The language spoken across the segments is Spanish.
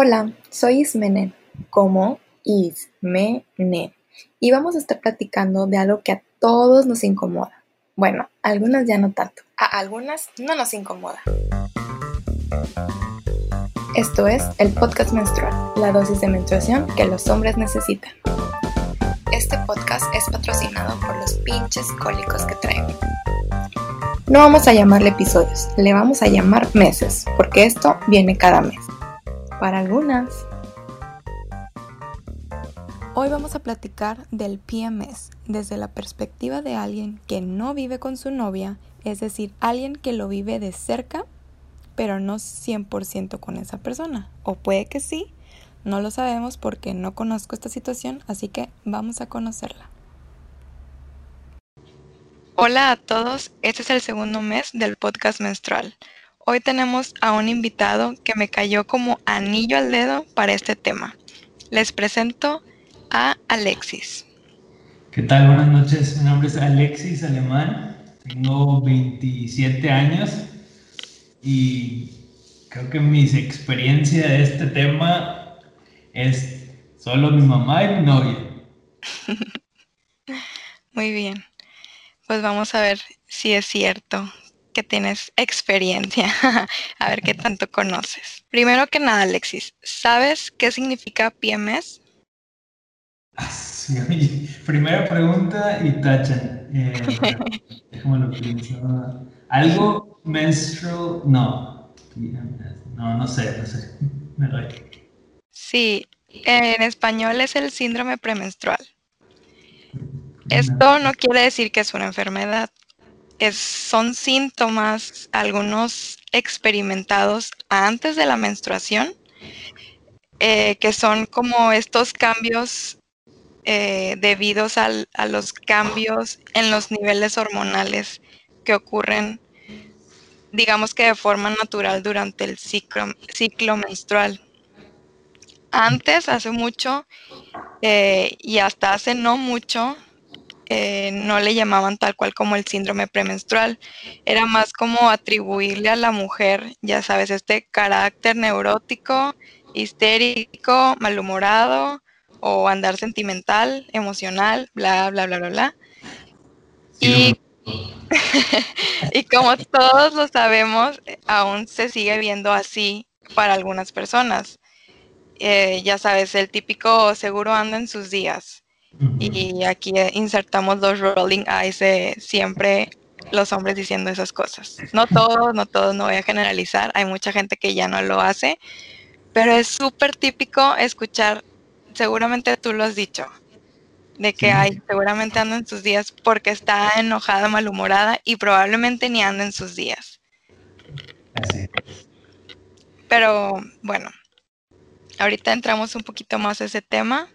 Hola, soy Ismene, como Ismene, y vamos a estar platicando de algo que a todos nos incomoda. Bueno, a algunas ya no tanto, a algunas no nos incomoda. Esto es el podcast menstrual, la dosis de menstruación que los hombres necesitan. Este podcast es patrocinado por los pinches cólicos que traigo. No vamos a llamarle episodios, le vamos a llamar meses, porque esto viene cada mes para algunas. Hoy vamos a platicar del PMS desde la perspectiva de alguien que no vive con su novia, es decir, alguien que lo vive de cerca, pero no 100% con esa persona. O puede que sí, no lo sabemos porque no conozco esta situación, así que vamos a conocerla. Hola a todos, este es el segundo mes del podcast menstrual. Hoy tenemos a un invitado que me cayó como anillo al dedo para este tema. Les presento a Alexis. ¿Qué tal? Buenas noches. Mi nombre es Alexis Alemán. Tengo 27 años y creo que mis experiencias de este tema es solo mi mamá y mi novia. Muy bien. Pues vamos a ver si es cierto que tienes experiencia, a ver qué tanto conoces. Primero que nada, Alexis, ¿sabes qué significa PMS? primera pregunta y tachan. Eh, lo pienso. Algo menstrual, no. No, no sé, no sé. Me doy. Sí, en español es el síndrome premenstrual. Esto no quiere decir que es una enfermedad, son síntomas, algunos experimentados antes de la menstruación, eh, que son como estos cambios eh, debidos a los cambios en los niveles hormonales que ocurren, digamos que de forma natural durante el ciclo, ciclo menstrual. Antes, hace mucho, eh, y hasta hace no mucho, eh, no le llamaban tal cual como el síndrome premenstrual, era más como atribuirle a la mujer, ya sabes, este carácter neurótico, histérico, malhumorado o andar sentimental, emocional, bla, bla, bla, bla, bla. Y, y como todos lo sabemos, aún se sigue viendo así para algunas personas. Eh, ya sabes, el típico seguro anda en sus días. Y aquí insertamos los rolling eyes de siempre los hombres diciendo esas cosas. No todos, no todos, no voy a generalizar. Hay mucha gente que ya no lo hace, pero es súper típico escuchar, seguramente tú lo has dicho, de que hay, seguramente anda en sus días porque está enojada, malhumorada y probablemente ni anda en sus días. Pero bueno, ahorita entramos un poquito más a ese tema.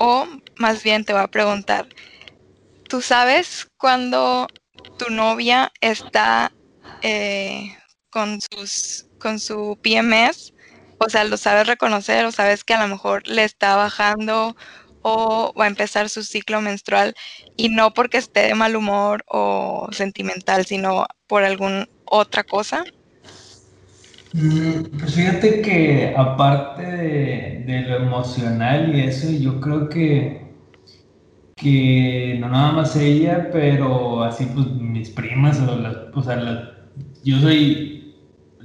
O más bien te voy a preguntar, ¿tú sabes cuando tu novia está eh, con, sus, con su PMS? O sea, ¿lo sabes reconocer o sabes que a lo mejor le está bajando o va a empezar su ciclo menstrual y no porque esté de mal humor o sentimental, sino por alguna otra cosa? Mm, pues fíjate que aparte de, lo emocional y eso, yo creo que, que no nada más ella, pero así pues mis primas o las, o sea, yo soy,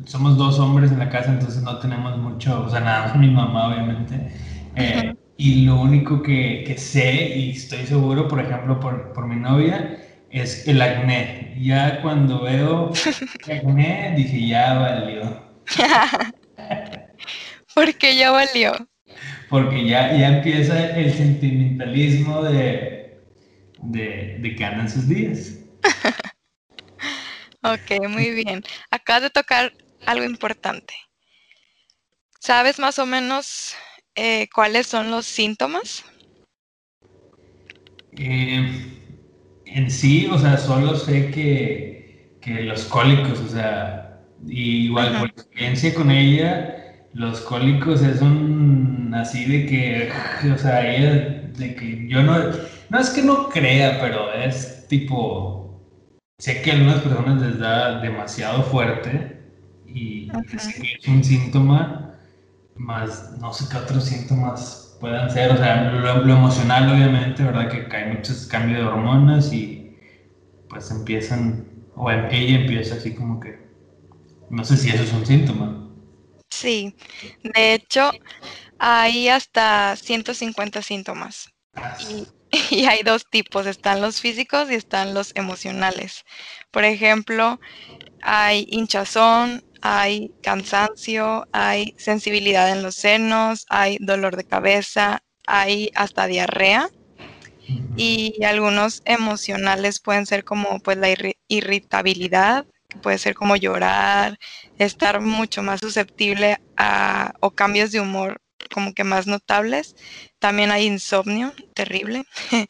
somos dos hombres en la casa, entonces no tenemos mucho, o sea, nada más mi mamá obviamente. Eh, y lo único que, que, sé y estoy seguro, por ejemplo, por, por mi novia, es el acné. Ya cuando veo acné, dije, ya valió. Porque ya valió. Porque ya, ya empieza el sentimentalismo de, de, que andan sus días. ok, muy bien. Acabas de tocar algo importante. ¿Sabes más o menos eh, cuáles son los síntomas? Eh, en sí, o sea, solo sé que, que los cólicos, o sea, y igual, por experiencia con ella, los cólicos es un así de que, o sea, ella, de que yo no, no es que no crea, pero es tipo, sé que a algunas personas les da demasiado fuerte y es un síntoma más, no sé qué otros síntomas puedan ser, o sea, lo, emocional obviamente, ¿verdad? Que hay muchos cambios de hormonas y pues empiezan, o ella empieza así como que, no sé si eso es un síntoma. Sí, de hecho, hay hasta 150 síntomas. Y, y, hay dos tipos, están los físicos y están los emocionales. Por ejemplo, hay hinchazón, hay cansancio, hay sensibilidad en los senos, hay dolor de cabeza, hay hasta diarrea. Y algunos emocionales pueden ser como pues la irritabilidad, puede ser como llorar, estar mucho más susceptible a o cambios de humor como que más notables. También hay insomnio, terrible.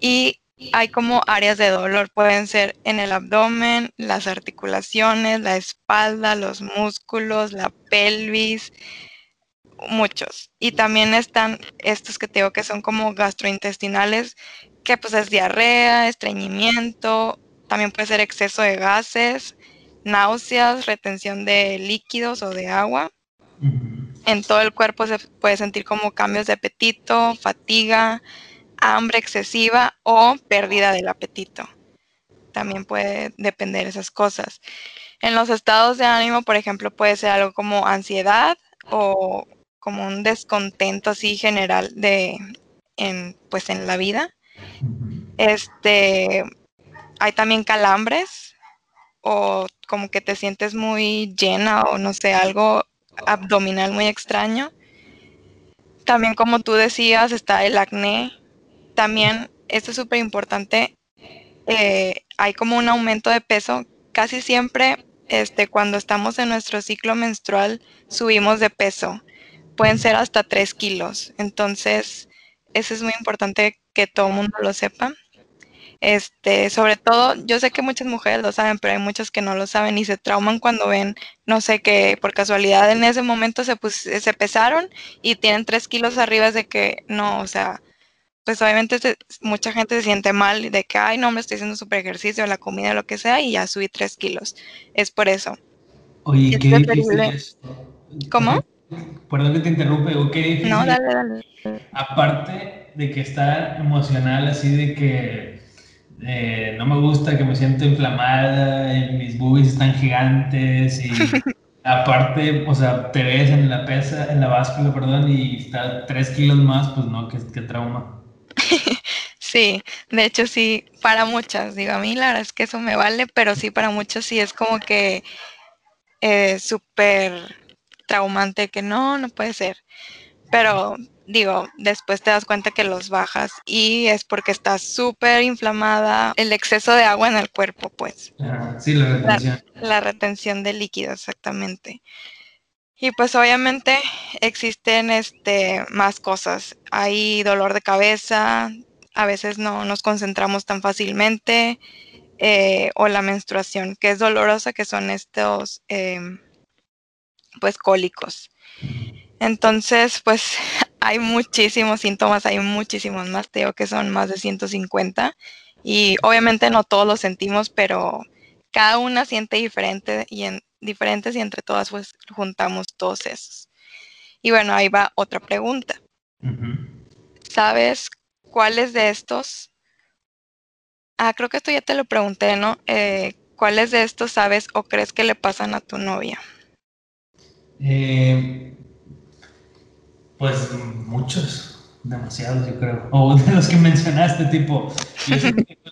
y hay como áreas de dolor, pueden ser en el abdomen, las articulaciones, la espalda, los músculos, la pelvis, muchos. Y también están estos que tengo que son como gastrointestinales, que pues es diarrea, estreñimiento, también puede ser exceso de gases, náuseas, retención de líquidos o de agua. En todo el cuerpo se puede sentir como cambios de apetito, fatiga, hambre excesiva o pérdida del apetito. También puede depender de esas cosas. En los estados de ánimo, por ejemplo, puede ser algo como ansiedad o como un descontento así general de en, pues en la vida. Este hay también calambres o como que te sientes muy llena o no sé, algo abdominal muy extraño. También como tú decías, está el acné, también, esto es súper importante, eh, hay como un aumento de peso. Casi siempre, este, cuando estamos en nuestro ciclo menstrual, subimos de peso. Pueden ser hasta 3 kilos. Entonces, eso es muy importante que todo el mundo lo sepa. Este, sobre todo, yo sé que muchas mujeres lo saben, pero hay muchas que no lo saben y se trauman cuando ven, no sé, que por casualidad en ese momento se, se pesaron y tienen 3 kilos arriba de que no, o sea, pues obviamente mucha gente se siente mal de que, ay, no, me estoy haciendo super ejercicio, la comida, lo que sea, y ya subí tres kilos. Es por eso. Oye, qué difícil ¿Cómo? Perdón que te interrumpe, o qué difícil. No, dale, dale. Aparte de que está emocional, así de que eh, no me gusta, que me siento inflamada, mis boobies están gigantes y aparte, o sea, te ves en la pesa, en la báscula, perdón, y está tres kilos más, pues no, qué, qué trauma. Sí, de hecho sí, para muchas, digo, a mí la verdad es que eso me vale, pero sí para muchos sí es como que eh, súper traumante que no, no puede ser. Pero digo, después te das cuenta que los bajas y es porque estás súper inflamada, el exceso de agua en el cuerpo, pues. sí, la retención. la retención de líquido, exactamente. Y pues obviamente existen este, más cosas. Hay dolor de cabeza, a veces no nos concentramos tan fácilmente, eh, o la menstruación, que es dolorosa, que son estos, em, pues, cólicos. Entonces, pues hay muchísimos síntomas, hay muchísimos más, te que son más de 150 y obviamente no todos los sentimos, pero cada una siente diferente y en, diferentes y entre todas pues juntamos todos esos. Y bueno, ahí va otra pregunta. ¿Sabes cuáles de estos? Ah, creo que esto ya te lo pregunté, ¿no? Eh, ¿Cuáles de estos sabes o crees que le pasan a tu novia? Eh, pues muchos, demasiados yo creo. O de los que mencionaste, tipo,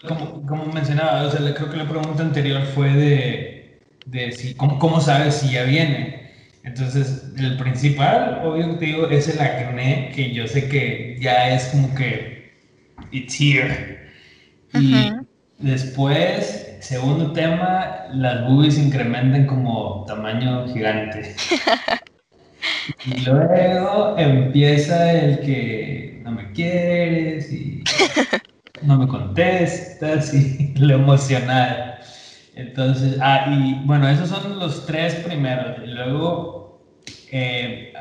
como, como, mencionaba, o sea, creo que la pregunta anterior fue de de si, ¿cómo, ¿cómo, sabes si ya viene? Entonces, el principal, obvio te digo, es el acné, que yo sé que ya es como que it's here. Y después, segundo tema, las boobies incrementan como tamaño gigante. y luego empieza el que no me quieres y no me contestas y lo emocional. Entonces, ah, y bueno, esos son los tres primeros. Y luego, eh,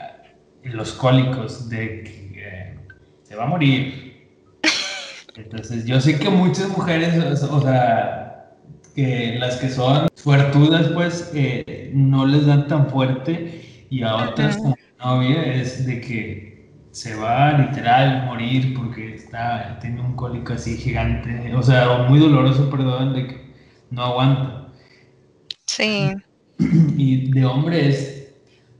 los cólicos de que eh, se va a morir. Entonces, yo sé que muchas mujeres, o, sea, que las que son suertudas, pues, eh, no les dan tan fuerte y a otras novia es de que se va literal a morir porque está, tiene un cólico así gigante, o sea, muy doloroso, perdón, de que no aguanta. Sí. Y de hombre es,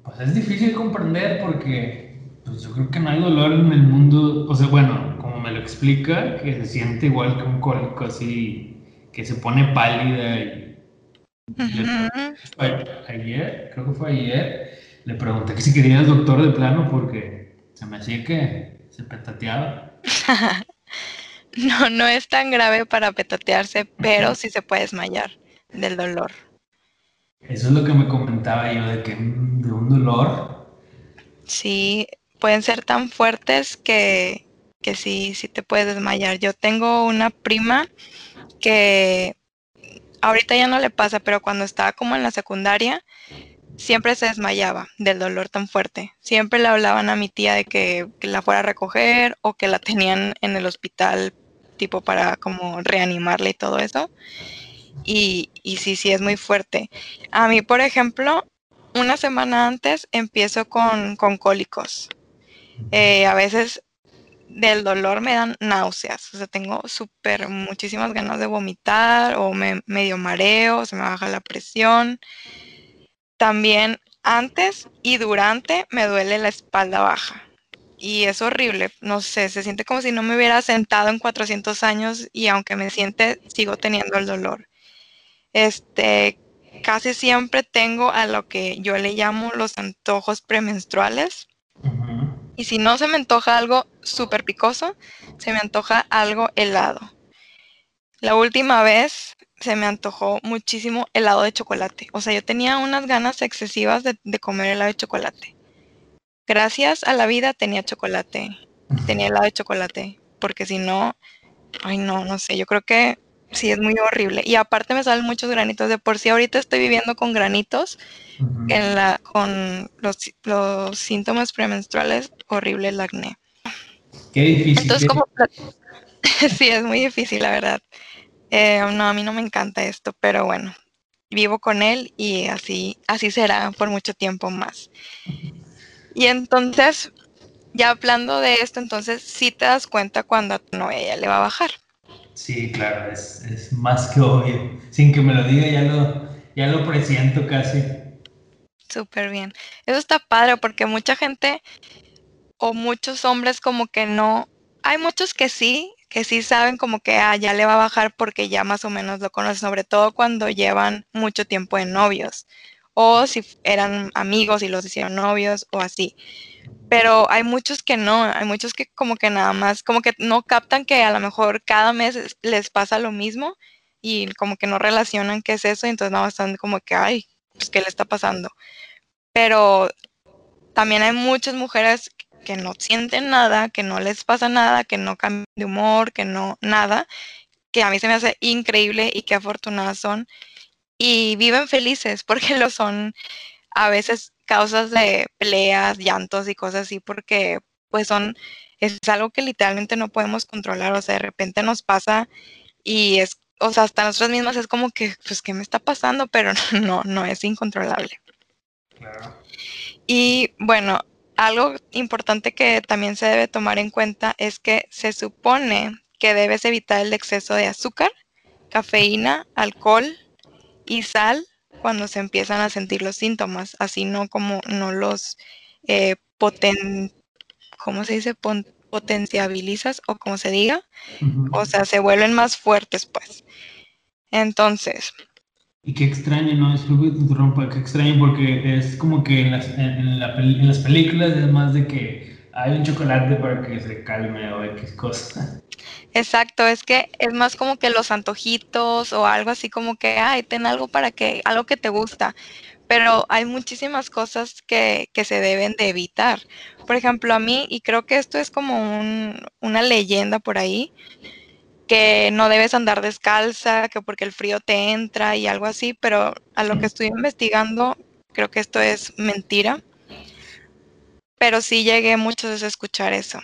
pues es difícil comprender porque pues yo creo que no hay dolor en el mundo, o sea, bueno, como me lo explica, que se siente igual que un cólico así, que se pone pálida y... Ayer, creo que fue ayer, le pregunté que si quería el doctor de plano porque se me hacía que se petateaba. no, no es tan grave para petatearse, pero sí se puede desmayar del dolor. Eso es lo que me comentaba yo, de que mm, de un dolor. Sí, pueden ser tan fuertes que, que sí, sí te puedes desmayar. Yo tengo una prima que ahorita ya no le pasa, pero cuando estaba como en la secundaria, siempre se desmayaba del dolor tan fuerte. Siempre le hablaban a mi tía de que, la fuera a recoger o que la tenían en el hospital tipo para como reanimarla y todo eso. Y, y sí, sí, es muy fuerte. A mí, por ejemplo, una semana antes empiezo con, con cólicos. Eh, a veces del dolor me dan náuseas, o sea, tengo súper muchísimas ganas de vomitar o me medio mareo, se me baja la presión. También antes y durante me duele la espalda baja. Y es horrible, no sé, se siente como si no me hubiera sentado en 400 años y aunque me siente, sigo teniendo el dolor. Este, casi siempre tengo a lo que yo le llamo los antojos premenstruales. Y si no se me antoja algo súper picoso, se me antoja algo helado. La última vez se me antojó muchísimo helado de chocolate. O sea, yo tenía unas ganas excesivas de, comer helado de chocolate. Gracias a la vida tenía chocolate. Tenía helado de chocolate. Porque si no, ay no, no sé, yo creo que sí es muy horrible. Y aparte me salen muchos granitos. De por sí ahorita estoy viviendo con granitos, en la, con los, los síntomas premenstruales, horrible el acné. Qué difícil. Entonces, como... sí, es muy difícil, la verdad. Eh, no, a mí no me encanta esto, pero bueno, vivo con él y así, así será por mucho tiempo más. Y entonces, ya hablando de esto, entonces sí te das cuenta cuando a tu novia le va a bajar. Sí, claro, es, es, más que obvio. Sin que me lo diga, ya lo, ya lo presiento casi. Súper bien. Eso está padre porque mucha gente o muchos hombres como que no, hay muchos que sí, que sí saben como que ah, ya le va a bajar porque ya más o menos lo conocen, sobre todo cuando llevan mucho tiempo en novios o si eran amigos y los hicieron novios o así. Pero hay muchos que no, hay muchos que como que nada más, como que no captan que a lo mejor cada mes les pasa lo mismo y como que no relacionan qué es eso, y entonces nada más están como que, ay, pues qué le está pasando. Pero también hay muchas mujeres que no sienten nada, que no les pasa nada, que no cambian de humor, que no nada, que a mí se me hace increíble y qué afortunadas son. Y viven felices porque lo son a veces causas de peleas, llantos y cosas así, porque pues son, es algo que literalmente no podemos controlar, o sea, de repente nos pasa y es, o sea, hasta nosotros mismos es como que, pues, ¿qué me está pasando? Pero no, no es incontrolable. Y bueno, algo importante que también se debe tomar en cuenta es que se supone que debes evitar el exceso de azúcar, cafeína, alcohol y sal cuando se empiezan a sentir los síntomas, así no como no los eh, poten, ¿cómo se dice? potenciabilizas o como se diga, o sea, se vuelven más fuertes pues. Entonces, y qué extraño, ¿no? Disculpe que interrumpa, qué extraño porque es como que en las, en, las películas es más de que hay un chocolate para que se calme o X cosa. Exacto, es que es más como que los antojitos o algo así como que, ay, ten algo para que, algo que te gusta. Pero hay muchísimas cosas que, que se deben de evitar. Por ejemplo, a mí, y creo que esto es como un, una leyenda por ahí, que no debes andar descalza, que porque el frío te entra y algo así, pero a lo que estoy investigando, creo que esto es mentira. Pero sí llegué muchas veces a escuchar eso.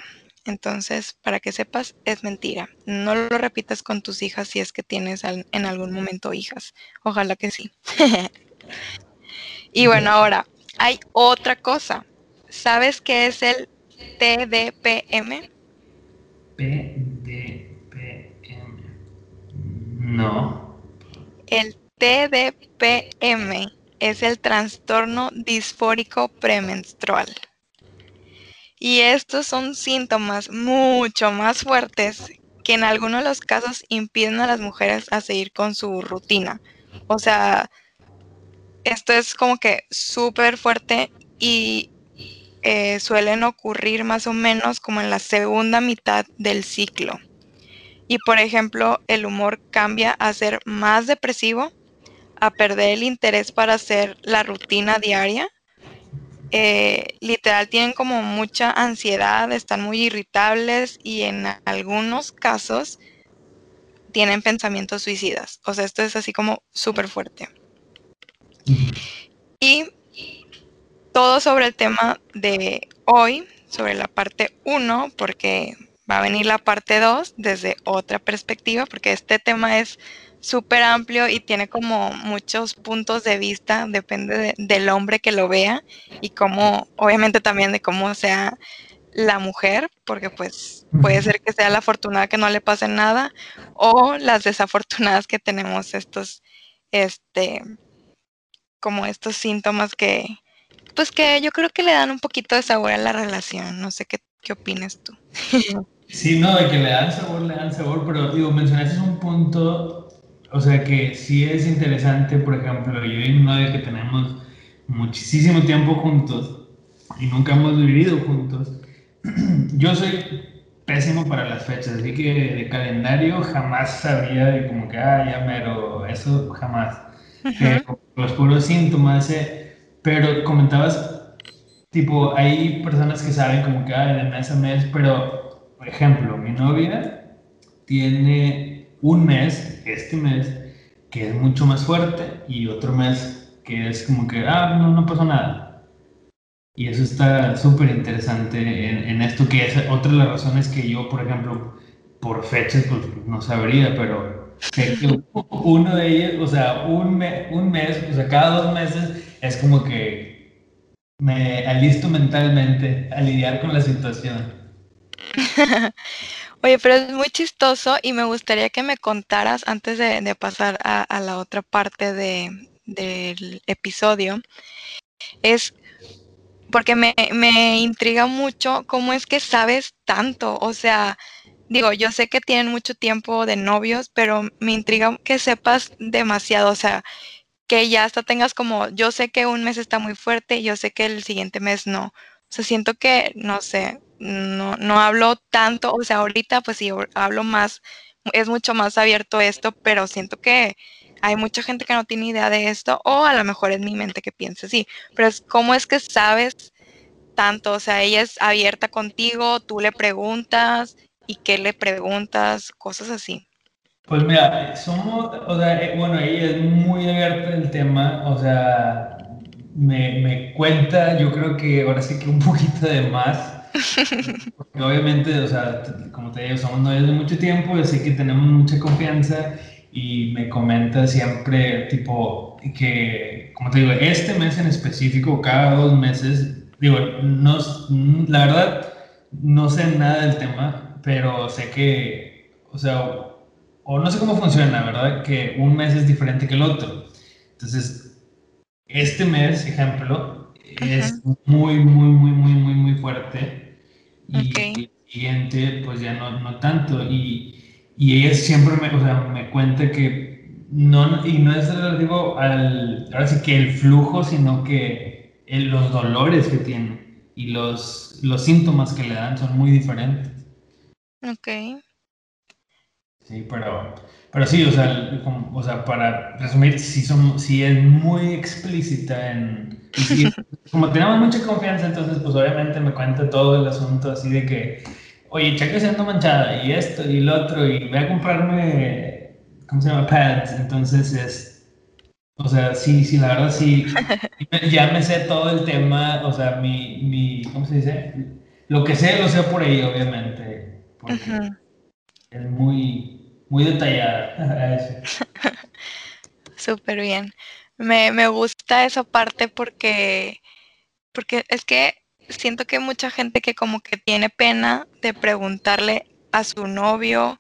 Entonces, para que sepas, es mentira. No lo repitas con tus hijas si es que tienes en algún momento hijas. Ojalá que sí. y bueno, ahora, hay otra cosa. ¿sabes qué es el TDPM? No. El TDPM es el trastorno disfórico premenstrual. Y estos son síntomas mucho más fuertes que en algunos de los casos impiden a las mujeres a seguir con su rutina. O sea, esto es como que súper fuerte y eh, suelen ocurrir más o menos como en la segunda mitad del ciclo. Y por ejemplo, el humor cambia a ser más depresivo, a perder el interés para hacer la rutina diaria. Eh, literal tienen como mucha ansiedad, están muy irritables y en algunos casos tienen pensamientos suicidas. O sea, esto es así como súper fuerte. Y todo sobre el tema de hoy, sobre la parte 1, porque va a venir la parte 2 desde otra perspectiva, porque este tema es súper amplio y tiene como muchos puntos de vista, depende del hombre que lo vea y cómo, obviamente también de cómo sea la mujer, porque pues puede ser que sea la afortunada que no le pase nada o las desafortunadas que tenemos estos, este, como estos síntomas que, pues que yo creo que le dan un poquito de sabor a la relación. No sé qué, qué opinas tú. Sí, no, de que le dan sabor, le dan sabor, pero digo, mencionaste un punto, o sea, que sí es interesante, por ejemplo, yo y mi novia que tenemos muchísimo tiempo juntos y nunca hemos vivido juntos. Yo soy pésimo para las fechas, así que de calendario jamás sabía de como que, ah, ya mero, eso jamás. los puros síntomas, eh, pero comentabas, tipo, hay personas que saben como que, ah, de mes a mes, pero, por ejemplo, mi novia tiene un mes, este mes, que es mucho más fuerte y otro mes que es como que, ah, no, no pasó nada. Y eso está súper interesante en, en, esto, que es otra de las razones que yo, por ejemplo, por fechas, pues no sabría, pero uno de ellos, o sea, un, un mes, o sea, cada dos meses es como que me alisto mentalmente a lidiar con la situación. Oye, pero es muy chistoso y me gustaría que me contaras antes de, pasar a, la otra parte de, del episodio. Es porque me, me intriga mucho cómo es que sabes tanto, o sea, digo, yo sé que tienen mucho tiempo de novios, pero me intriga que sepas demasiado, o sea, que ya hasta tengas como, yo sé que un mes está muy fuerte, yo sé que el siguiente mes no. O sea, siento que, no sé, no, no hablo tanto, o sea, ahorita pues sí, hablo más, es mucho más abierto esto, pero siento que hay mucha gente que no tiene idea de esto, o a lo mejor es mi mente que piensa sí, pero es cómo es que sabes tanto, o sea, ella es abierta contigo, tú le preguntas, y qué le preguntas, cosas así. Pues mira, somos, o sea, eh, bueno, ella es muy abierta el tema, o sea, me, me, cuenta, yo creo que ahora sí que un poquito de más, obviamente, o sea, como te digo, somos novios de mucho tiempo, sé que tenemos mucha confianza y me comenta siempre, tipo, que, como te digo, este mes en específico, cada dos meses, digo, no, la verdad, no sé nada del tema, pero sé que, o sea, o, no sé cómo funciona, ¿verdad? Que un mes es diferente que el otro. Entonces, este mes, ejemplo, es muy, muy, muy, muy, muy, muy fuerte. Y el siguiente, pues ya no, no tanto. Y, y ella siempre me, o sea, me cuenta que no, y no es relativo al, ahora sí que el flujo, sino que los dolores que tiene y los, los síntomas que le dan son muy diferentes. Ok. Sí, pero, pero sí, o sea, o sea, para resumir, sí, son, sí es muy explícita en... como tenemos mucha confianza, entonces pues obviamente me cuenta todo el asunto así de que, oye, cheque siendo manchada y esto y lo otro y voy a comprarme, ¿cómo se llama? Pads. Entonces es, o sea, sí, sí, la verdad sí, ya me sé todo el tema, o sea, mi, mi, ¿cómo se dice? Lo que sé lo sé por ahí, obviamente es muy, muy detallada. Súper bien. Me, me, gusta esa parte porque, porque es que siento que hay mucha gente que como que tiene pena de preguntarle a su novio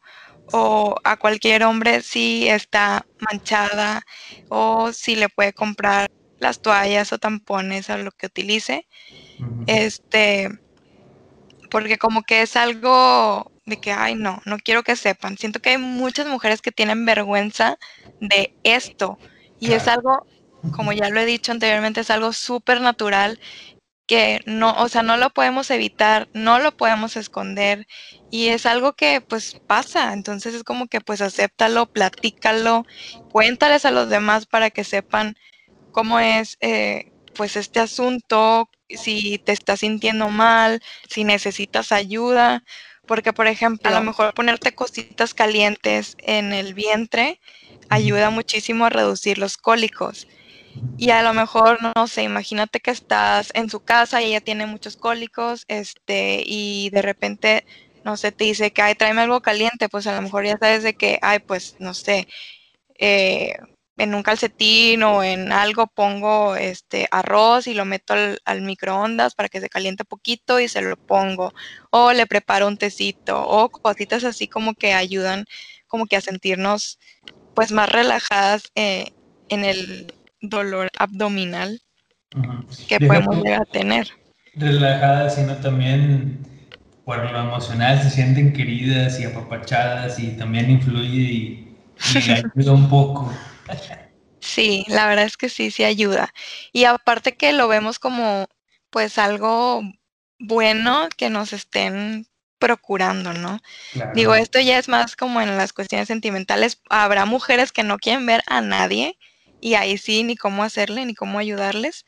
o a cualquier hombre si está manchada o si le puede comprar las toallas o tampones a lo que utilice. Este, porque como que es algo de que, ay, no, no quiero que sepan. Siento que hay muchas mujeres que tienen vergüenza de esto y es algo, como ya lo he dicho anteriormente, es algo súper natural que no, o sea, no lo podemos evitar, no lo podemos esconder y es algo que pues pasa, entonces es como que pues acéptalo, platícalo, cuéntales a los demás para que sepan cómo es eh, pues este asunto, si te estás sintiendo mal, si necesitas ayuda, porque por ejemplo, a lo mejor ponerte cositas calientes en el vientre ayuda muchísimo a reducir los cólicos. Y a lo mejor, no sé, imagínate que estás en su casa y ella tiene muchos cólicos, este, y de repente, no sé, te dice que, ay, tráeme algo caliente, pues a lo mejor ya sabes de que, ay, pues, no sé, eh, en un calcetín o en algo pongo este arroz y lo meto al, microondas para que se caliente poquito y se lo pongo. O le preparo un tecito o cositas así como que ayudan como que a sentirnos pues más relajadas eh, en el dolor abdominal que podemos llegar a tener. Relajadas, sino también por lo emocional se sienten queridas y apapachadas y también influye y, y ayuda un poco. Sí, la verdad es que sí, sí ayuda. Y aparte que lo vemos como pues algo bueno que nos estén procurando, ¿no? Digo, esto ya es más como en las cuestiones sentimentales. Habrá mujeres que no quieren ver a nadie y ahí sí ni cómo hacerle ni cómo ayudarles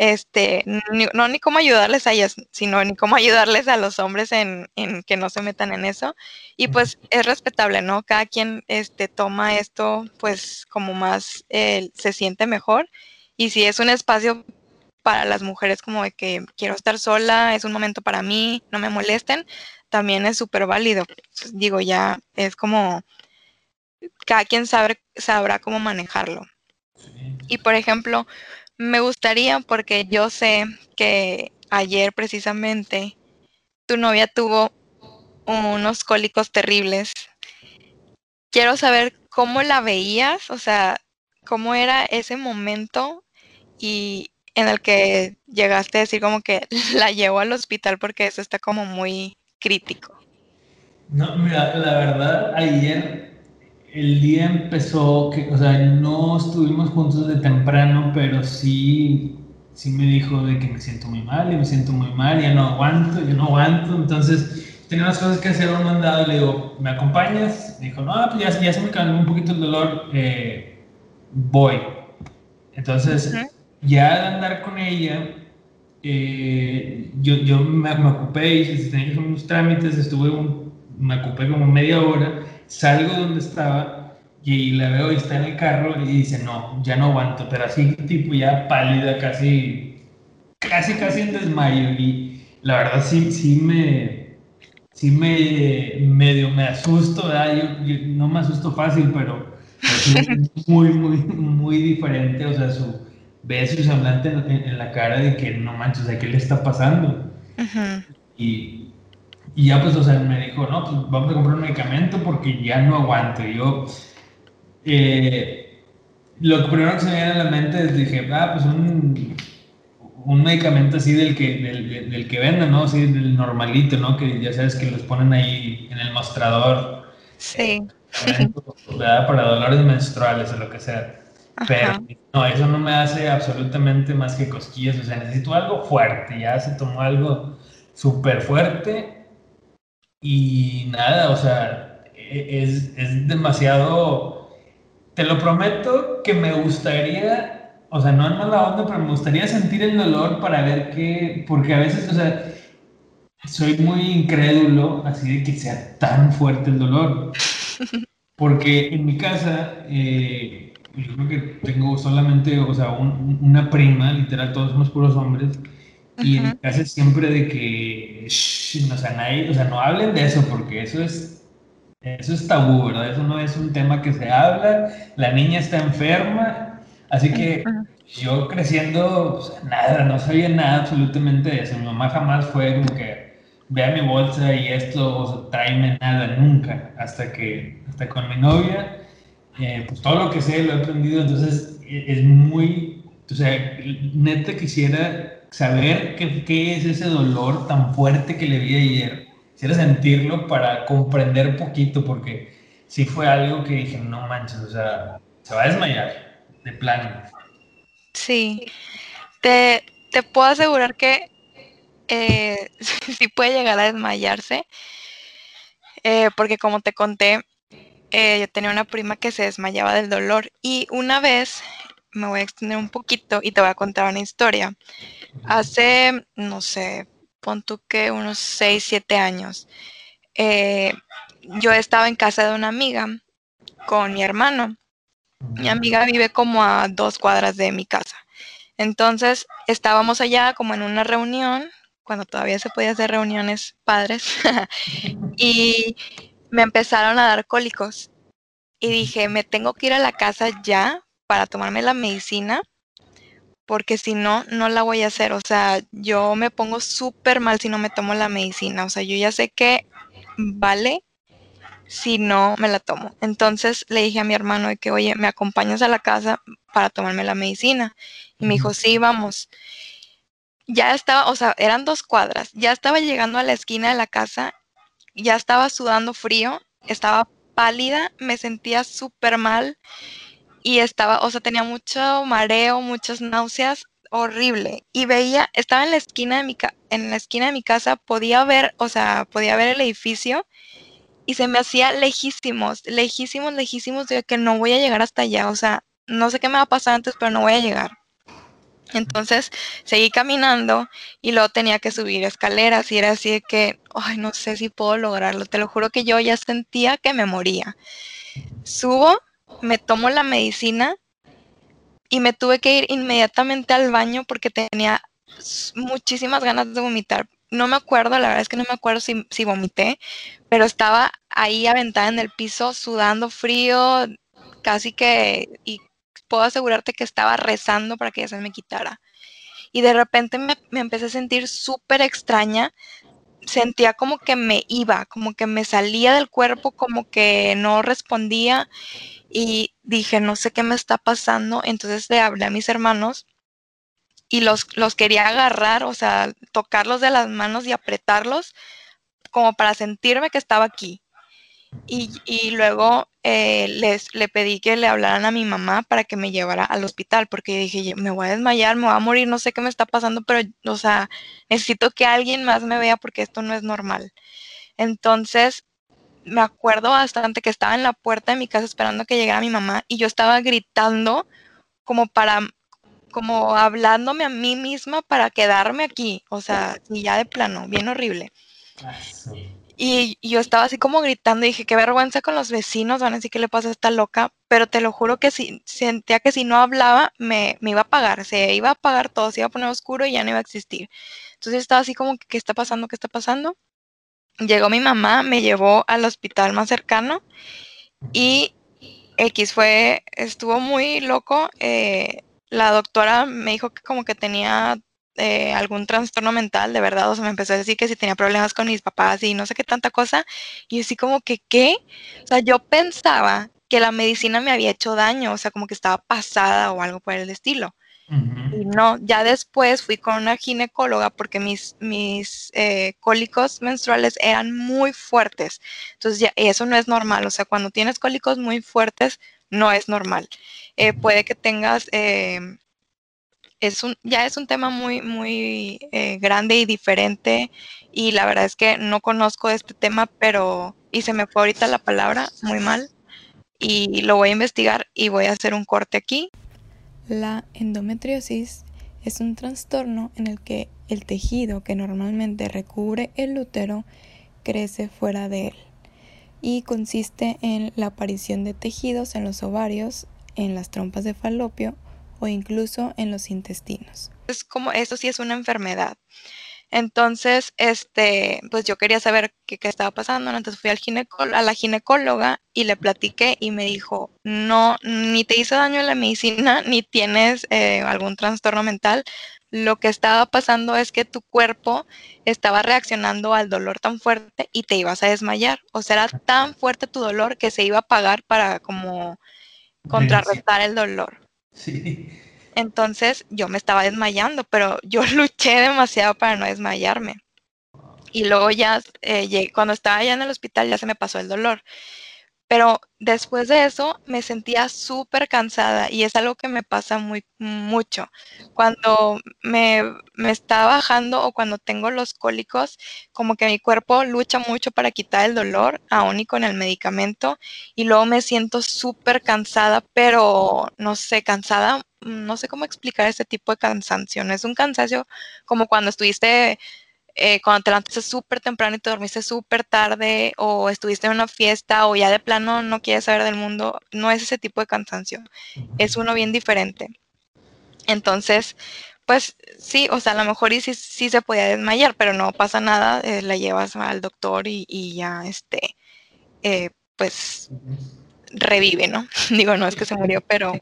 este, no ni cómo ayudarles a ellas, sino ni cómo ayudarles a los hombres en, que no se metan en eso. Y pues es respetable, ¿no? Cada quien este, toma esto pues como más eh, se siente mejor. Y si es un espacio para las mujeres como de que quiero estar sola, es un momento para mí, no me molesten, también es súper válido. digo, ya es como cada quien sabe, sabrá cómo manejarlo. Y por ejemplo, me gustaría porque yo sé que ayer precisamente tu novia tuvo unos cólicos terribles. Quiero saber cómo la veías, o sea, cómo era ese momento y en el que llegaste a decir como que la llevo al hospital porque eso está como muy crítico. No, mira, la verdad, ayer el día empezó, que, o sea, no estuvimos juntos de temprano, pero sí, sí me dijo de que me siento muy mal, y me siento muy mal, ya no aguanto, yo no aguanto, entonces tenía unas cosas que hacer, un mandado, le digo, ¿me acompañas? Me dijo, no, pues ya, ya se me calmó un poquito el dolor, eh, voy. Entonces, ya de andar con ella, eh, yo, yo me, me, ocupé, hice tenía que hacer unos trámites, estuve un, me ocupé como media hora, salgo donde estaba y la veo y está en el carro y dice, no, ya no aguanto, pero así tipo ya pálida, casi, casi, casi en desmayo. Y la verdad sí, sí me, sí me, medio me asusto, Yo, no me asusto fácil, pero, es muy, muy, muy diferente, o sea, su, ve su semblante en, la cara de que no manches, sea, ¿qué le está pasando? Y y ya pues, o sea, me dijo, no, pues vamos a comprar un medicamento porque ya no aguanto. Y yo, eh, lo primero que se me viene a la mente es, dije, ah, pues un, un medicamento así del que, del, del que venden, ¿no? Así del normalito, ¿no? Que ya sabes que los ponen ahí en el mostrador. Sí. Para dolores menstruales o lo que sea. Pero no, eso no me hace absolutamente más que cosquillas. O sea, necesito algo fuerte. Ya se tomó algo súper fuerte y nada, o sea, e, es, es, demasiado, te lo prometo que me gustaría, o sea, no en mala onda, pero me gustaría sentir el dolor para ver qué, porque a veces, o sea, soy muy incrédulo así de que sea tan fuerte el dolor. Porque en mi casa, eh, yo creo que tengo solamente, o sea, una prima, literal, todos somos puros hombres, y en mi casa siempre de que, no, o sea, nadie, o sea, no hablen de eso porque eso es, eso es tabú, ¿verdad? Eso no es un tema que se habla, la niña está enferma, Así que yo creciendo, nada, no sabía nada absolutamente de eso. Mi mamá jamás fue como que vea mi bolsa y esto, o sea, tráeme nada, nunca. Hasta que, hasta con mi novia, eh, pues todo lo que sé lo he aprendido. Entonces e, es muy, o sea, neta quisiera saber qué, qué es ese dolor tan fuerte que le vi ayer. Quisiera sentirlo para comprender poquito, porque sí fue algo que dije, no manches, o sea, se va a desmayar de plano. Sí, te, puedo asegurar que eh, sí puede llegar a desmayarse, eh, porque como te conté, eh, yo tenía una prima que se desmayaba del dolor y una vez, me voy a extender un poquito y te voy a contar una historia. Hace, no sé, pon tú que unos 6, 7 años, yo estaba en casa de una amiga con mi hermano mi amiga vive como a dos cuadras de mi casa. Entonces estábamos allá como en una reunión, cuando todavía se podía hacer reuniones padres, y me empezaron a dar cólicos. Y dije, me tengo que ir a la casa ya para tomarme la medicina, porque si no, no la voy a hacer. O sea, yo me pongo súper mal si no me tomo la medicina. O sea, yo ya sé que vale si no me la tomo. Entonces le dije a mi hermano de que, oye, ¿me acompañas a la casa para tomarme la medicina? Y me dijo, sí, vamos. Ya estaba, o sea, eran dos cuadras, ya estaba llegando a la esquina de la casa, ya estaba sudando frío, estaba pálida, me sentía súper mal y estaba, o sea, tenía mucho mareo, muchas náuseas, horrible. Y veía, estaba en la esquina de mi, en la esquina de mi casa, podía ver, o sea, podía ver el edificio y se me hacía lejísimos, lejísimos, lejísimos de que no voy a llegar hasta allá, o sea, no sé qué me va a pasar antes, pero no voy a llegar. Entonces seguí caminando y luego tenía que subir escaleras y era así de que, ay, no sé si puedo lograrlo, te lo juro que yo ya sentía que me moría. Subo, me tomo la medicina y me tuve que ir inmediatamente al baño porque tenía muchísimas ganas de vomitar, no me acuerdo, la verdad es que no me acuerdo si, si, vomité, pero estaba ahí aventada en el piso, sudando frío, casi que, y puedo asegurarte que estaba rezando para que ya se me quitara. Y de repente me, me empecé a sentir súper extraña, sentía como que me iba, como que me salía del cuerpo, como que no respondía y dije, no sé qué me está pasando, entonces le hablé a mis hermanos y los, los quería agarrar, o sea, tocarlos de las manos y apretarlos como para sentirme que estaba aquí. Y, luego eh, les le pedí que le hablaran a mi mamá para que me llevara al hospital, porque dije, me voy a desmayar, me voy a morir, no sé qué me está pasando, pero, o sea, necesito que alguien más me vea porque esto no es normal. Entonces, me acuerdo bastante que estaba en la puerta de mi casa esperando que llegara mi mamá y yo estaba gritando como para como hablándome a mí misma para quedarme aquí, o sea, y ya de plano, bien horrible. Ah, y, yo estaba así como gritando y dije, qué vergüenza con los vecinos, van a decir que le pasa a esta loca, pero te lo juro que si sentía que si no hablaba me, me, iba a apagar, se iba a apagar todo, se iba a poner oscuro y ya no iba a existir. Entonces estaba así como, ¿qué está pasando? ¿Qué está pasando? Llegó mi mamá, me llevó al hospital más cercano y X fue, estuvo muy loco. Eh, la doctora me dijo que como que tenía eh, algún trastorno mental, de verdad, o sea, me empezó a decir que si tenía problemas con mis papás y no sé qué tanta cosa, y así como que, ¿qué? O sea, yo pensaba que la medicina me había hecho daño, o sea, como que estaba pasada o algo por el estilo. Y no, ya después fui con una ginecóloga porque mis, mis eh, cólicos menstruales eran muy fuertes. Entonces, ya, eso no es normal. O sea, cuando tienes cólicos muy fuertes, no es normal. Eh, puede que tengas, em, es un, ya es un tema muy, muy eh, grande y diferente y la verdad es que no conozco este tema, pero, y se me fue ahorita la palabra, muy mal, y lo voy a investigar y voy a hacer un corte aquí. La endometriosis es un trastorno en el que el tejido que normalmente recubre el útero crece fuera de él y consiste en la aparición de tejidos en los ovarios, en las trompas de falopio o incluso en los intestinos. Es como, esto sí es una enfermedad. Entonces, este, pues yo quería saber qué, estaba pasando, entonces fui al a la ginecóloga y le platiqué y me dijo, no, ni te hizo daño la medicina, ni tienes eh, algún trastorno mental. Lo que estaba pasando es que tu cuerpo estaba reaccionando al dolor tan fuerte y te ibas a desmayar. O sea, era tan fuerte tu dolor que se iba a apagar para como contrarrestar el dolor. Sí. Entonces yo me estaba desmayando, pero yo luché demasiado para no desmayarme. Y luego ya, eh, cuando estaba allá en el hospital, ya se me pasó el dolor. Pero después de eso me sentía súper cansada y es algo que me pasa muy mucho. Cuando me, me, está bajando o cuando tengo los cólicos, como que mi cuerpo lucha mucho para quitar el dolor, aún y con el medicamento, y luego me siento súper cansada, pero no sé, cansada, no sé cómo explicar este tipo de cansancio. No es un cansancio como cuando estuviste eh, cuando te levantaste súper temprano y te dormiste súper tarde o estuviste en una fiesta o ya de plano no quieres saber del mundo, no es ese tipo de cansancio, es uno bien diferente. Entonces, pues sí, o sea, a lo mejor sí, sí se podía desmayar, pero no pasa nada, eh, la llevas al doctor y, ya, este, eh, pues revive, ¿no? Digo, no es que se murió, pero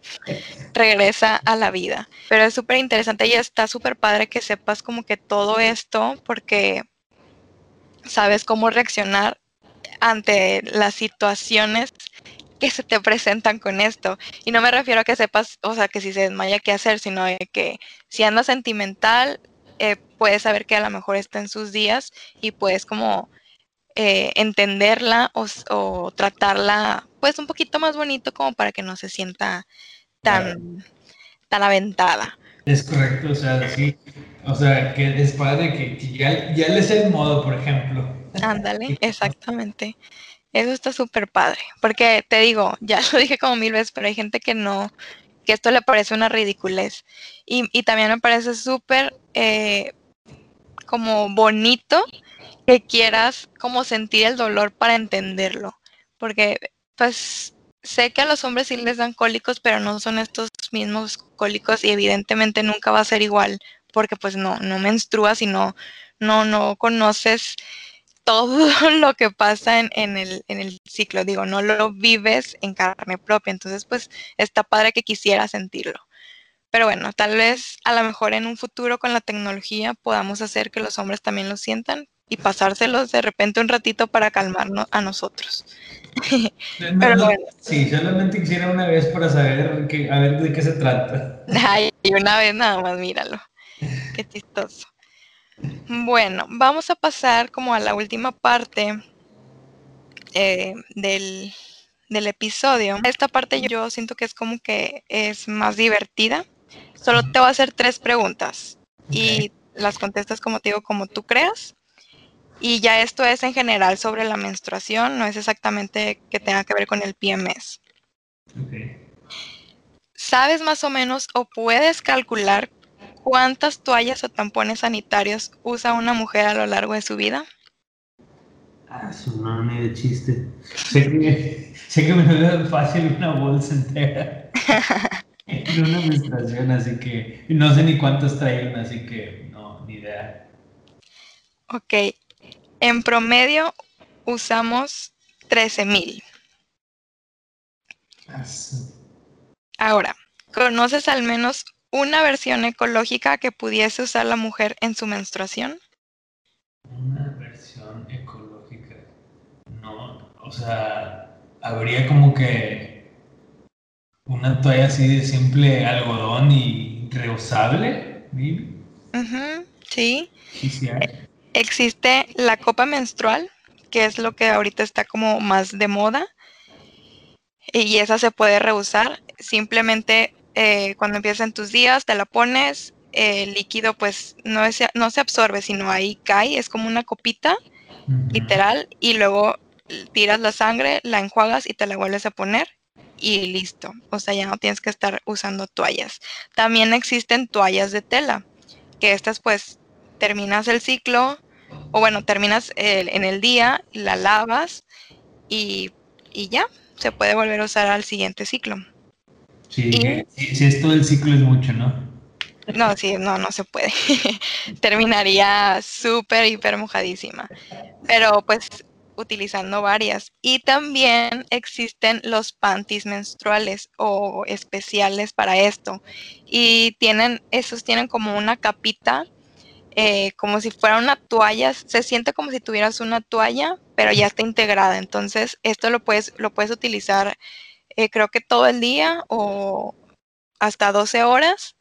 regresa a la vida. Pero es súper interesante y está súper padre que sepas como que todo esto, porque sabes cómo reaccionar ante las situaciones que se te presentan con esto. Y no me refiero a que sepas, o sea, que si se desmaya qué hacer, sino que si anda sentimental, eh, puedes saber que a lo mejor está en sus días y puedes como eh, entenderla o, tratarla pues un poquito más bonito como para que no se sienta tan, tan aventada. Es correcto, o sea, sí, o sea, que es padre que, ya, ya le sé el modo, por ejemplo. Ándale, exactamente. Eso está súper padre, porque te digo, ya lo dije como mil veces, pero hay gente que no, que esto le parece una ridiculez. Y, y también me parece súper eh, como bonito que quieras como sentir el dolor para entenderlo. Porque pues sé que a los hombres sí les dan cólicos, pero no son estos mismos cólicos y evidentemente nunca va a ser igual porque pues no, no menstruas y no, no, no conoces todo lo que pasa en, en, el, en el ciclo, digo, no lo vives en carne propia, entonces pues está padre que quisiera sentirlo. Pero bueno, tal vez a lo mejor en un futuro con la tecnología podamos hacer que los hombres también lo sientan, y pasárselos de repente un ratito para calmarnos a nosotros. Pero bueno. Sí, solamente quisiera una vez para saber que, a ver de qué se trata. Ay, una vez nada más, míralo. Qué chistoso. Bueno, vamos a pasar como a la última parte eh, del, del, episodio. Esta parte yo siento que es como que es más divertida. Solo te voy a hacer tres preguntas y las contestas como te digo, como tú creas. Y ya esto es en general sobre la menstruación, no es exactamente que tenga que ver con el PMS. ¿Sabes más o menos o puedes calcular cuántas toallas o tampones sanitarios usa una mujer a lo largo de su vida? Ah, su no, ni de chiste. Sé que, sé que me da fácil una bolsa entera en una menstruación, así que no sé ni cuántas traen, así que no, ni idea. Ok, en promedio usamos 13.000. Ahora, ¿conoces al menos una versión ecológica que pudiese usar la mujer en su menstruación? Una versión ecológica. No, o sea, habría como que una toalla así de simple algodón y reusable. sí. Sí, sí Existe la copa menstrual, que es lo que ahorita está como más de moda. Y esa se puede reusar. Simplemente eh, cuando empiezan tus días, te la pones, el líquido pues no, no se absorbe, sino ahí cae, es como una copita, literal, y luego tiras la sangre, la enjuagas y te la vuelves a poner y listo. O sea, ya no tienes que estar usando toallas. También existen toallas de tela, que estas pues terminas el ciclo, o bueno, terminas en el día, la lavas y, ya, se puede volver a usar al siguiente ciclo. Sí, si es todo el ciclo es mucho, ¿no? No, sí, no, no se puede. Terminaría súper, hiper mojadísima. Pero pues utilizando varias. Y también existen los panties menstruales o especiales para esto. Y tienen, esos tienen como una capita, eh, como si fuera una toalla. Se siente como si tuvieras una toalla, pero ya está integrada. Entonces, esto lo puedes, lo puedes utilizar eh, creo que todo el día o hasta 12 horas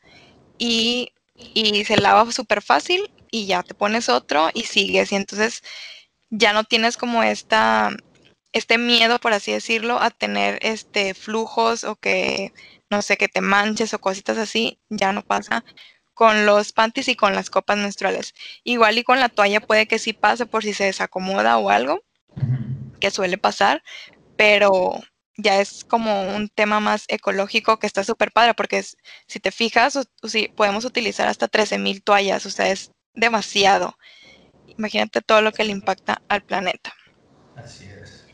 y, y se lava súper fácil y ya te pones otro y sigues. Y entonces ya no tienes como esta, este miedo, por así decirlo, a tener este flujos o que, no sé, que te manches o cositas así, ya no pasa con los panties y con las copas menstruales. Igual y con la toalla puede que sí pase por si se desacomoda o algo, que suele pasar, pero ya es como un tema más ecológico que está súper padre, porque si te fijas, podemos utilizar hasta 13.000 toallas, o sea, es demasiado. Imagínate todo lo que le impacta al planeta. Así es.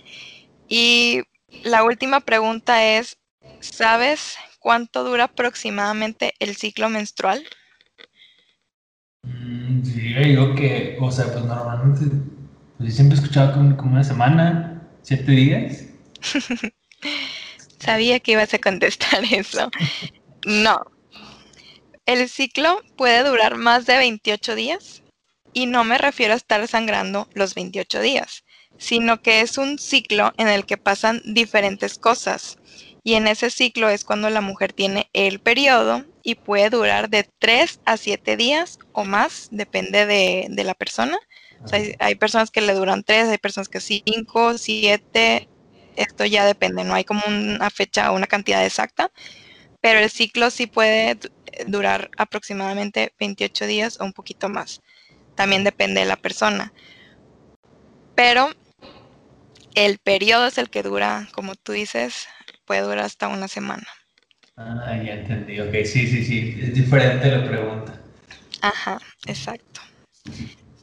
Y la última pregunta es, ¿sabes cuánto dura aproximadamente el ciclo menstrual? Sí, digo que, o sea, pues normalmente, pues yo siempre he escuchado como, como una semana, siete días. Sabía que ibas a contestar eso. No. El ciclo puede durar más de 28 días y no me refiero a estar sangrando los 28 días, sino que es un ciclo en el que pasan diferentes cosas. Y en ese ciclo es cuando la mujer tiene el periodo y puede durar de 3 a 7 días o más, depende de, la persona. hay, personas que le duran 3, hay personas que 5, 7, esto ya depende, no hay como una fecha o una cantidad exacta, pero el ciclo sí puede durar aproximadamente 28 días o un poquito más también depende de la persona. Pero el periodo es el que dura, como tú dices, puede durar hasta una semana. Ah, ya entendí. Ok, sí, sí, sí. Es diferente la pregunta. Ajá, exacto.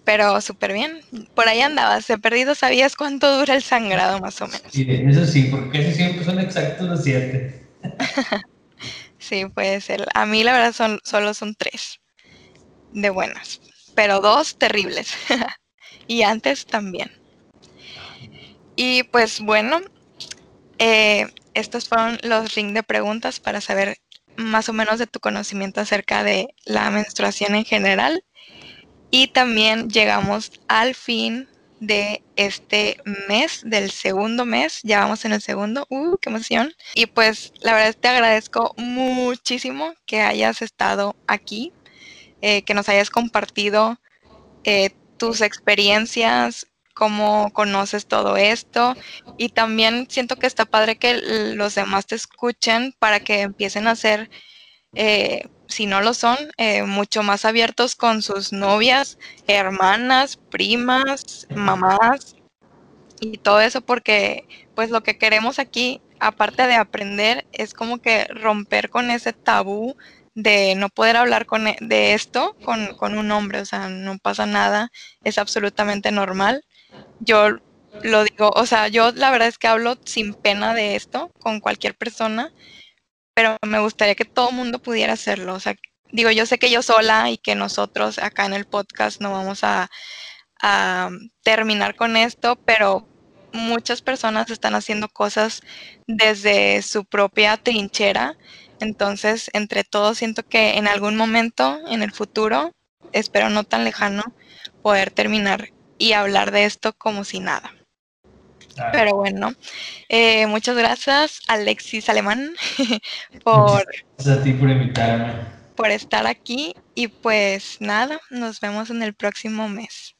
Pero súper bien. Por ahí andabas. He perdido, ¿sabías cuánto dura el sangrado más o menos? Sí, eso sí, porque siempre son exactos los siete. sí, puede ser. A mí la verdad son, solo son tres. De buenas pero dos terribles. y antes también. Y pues bueno, eh, estos fueron los ring de preguntas para saber más o menos de tu conocimiento acerca de la menstruación en general. Y también llegamos al fin de este mes, del segundo mes. Ya vamos en el segundo. ¡Uh, qué emoción! Y pues la verdad te agradezco muchísimo que hayas estado aquí eh, que nos hayas compartido eh, tus experiencias, cómo conoces todo esto y también siento que está padre que los demás te escuchen para que empiecen a ser, eh, si no lo son, mucho más abiertos con sus novias, hermanas, primas, mamás y todo eso porque pues lo que queremos aquí, aparte de aprender, es como que romper con ese tabú de no poder hablar con, e, de esto con, con, un hombre, o sea, no pasa nada, es absolutamente normal. Yo lo digo, o sea, yo la verdad es que hablo sin pena de esto con cualquier persona, pero me gustaría que todo el mundo pudiera hacerlo, o sea, digo, yo sé que yo sola y que nosotros acá en el podcast no vamos a, a terminar con esto, pero muchas personas están haciendo cosas desde su propia trinchera. Entonces, entre todos, siento que en algún momento, en el futuro, espero no tan lejano, poder terminar y hablar de esto como si nada. Pero bueno, eh, muchas gracias Alexis Alemán por, a ti por invitarme. Por estar aquí y pues nada, nos vemos en el próximo mes.